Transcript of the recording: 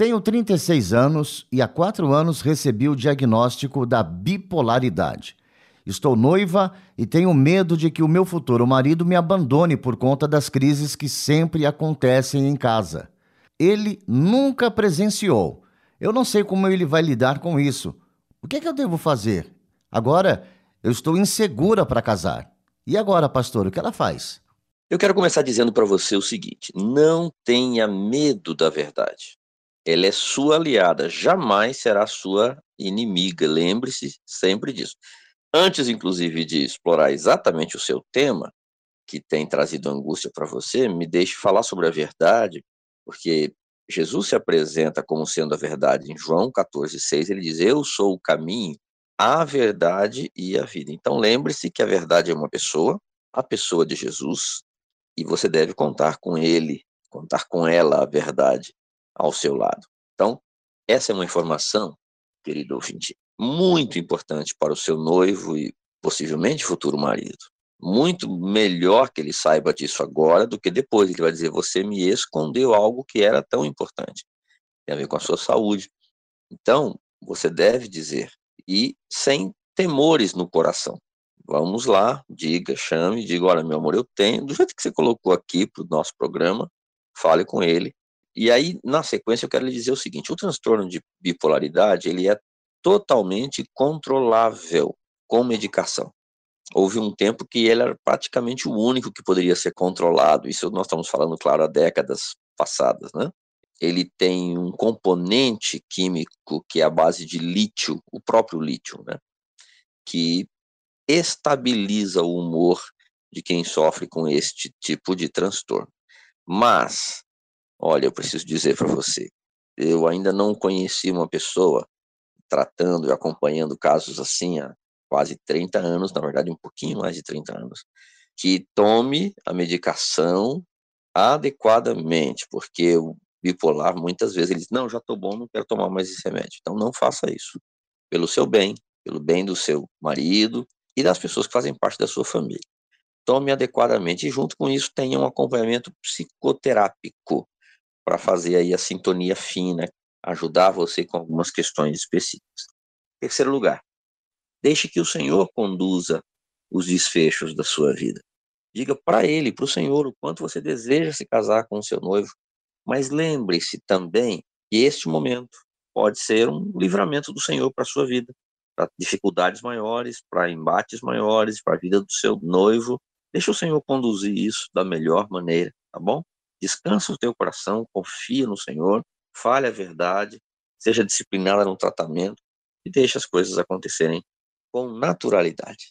Tenho 36 anos e há quatro anos recebi o diagnóstico da bipolaridade. Estou noiva e tenho medo de que o meu futuro marido me abandone por conta das crises que sempre acontecem em casa. Ele nunca presenciou. Eu não sei como ele vai lidar com isso. O que, é que eu devo fazer? Agora eu estou insegura para casar. E agora, pastor, o que ela faz? Eu quero começar dizendo para você o seguinte: não tenha medo da verdade. Ela é sua aliada, jamais será sua inimiga. Lembre-se sempre disso. Antes, inclusive, de explorar exatamente o seu tema, que tem trazido angústia para você, me deixe falar sobre a verdade, porque Jesus se apresenta como sendo a verdade em João 14,6. Ele diz: Eu sou o caminho, a verdade e a vida. Então, lembre-se que a verdade é uma pessoa, a pessoa de Jesus, e você deve contar com ele, contar com ela a verdade ao seu lado. Então, essa é uma informação, querido ouvinte, muito importante para o seu noivo e possivelmente futuro marido. Muito melhor que ele saiba disso agora do que depois. Ele vai dizer: Você me escondeu algo que era tão importante. Tem a ver com a sua saúde. Então, você deve dizer, e sem temores no coração. Vamos lá, diga, chame, diga: Olha, meu amor, eu tenho, do jeito que você colocou aqui para o nosso programa, fale com ele, e aí, na sequência, eu quero lhe dizer o seguinte: o transtorno de bipolaridade ele é totalmente controlável com medicação. Houve um tempo que ele era praticamente o único que poderia ser controlado. Isso nós estamos falando, claro, há décadas passadas, né? Ele tem um componente químico que é a base de lítio, o próprio lítio, né? Que estabiliza o humor de quem sofre com este tipo de transtorno. Mas Olha, eu preciso dizer para você, eu ainda não conheci uma pessoa tratando e acompanhando casos assim há quase 30 anos, na verdade um pouquinho mais de 30 anos, que tome a medicação adequadamente, porque o bipolar muitas vezes ele diz, não, já estou bom, não quero tomar mais esse remédio. Então não faça isso, pelo seu bem, pelo bem do seu marido e das pessoas que fazem parte da sua família. Tome adequadamente e junto com isso tenha um acompanhamento psicoterápico, para fazer aí a sintonia fina, ajudar você com algumas questões específicas. Terceiro lugar, deixe que o Senhor conduza os desfechos da sua vida. Diga para ele, para o Senhor, o quanto você deseja se casar com o seu noivo, mas lembre-se também que este momento pode ser um livramento do Senhor para a sua vida, para dificuldades maiores, para embates maiores, para a vida do seu noivo. Deixa o Senhor conduzir isso da melhor maneira, tá bom? Descansa o teu coração, confia no Senhor, fale a verdade, seja disciplinada no tratamento e deixe as coisas acontecerem com naturalidade.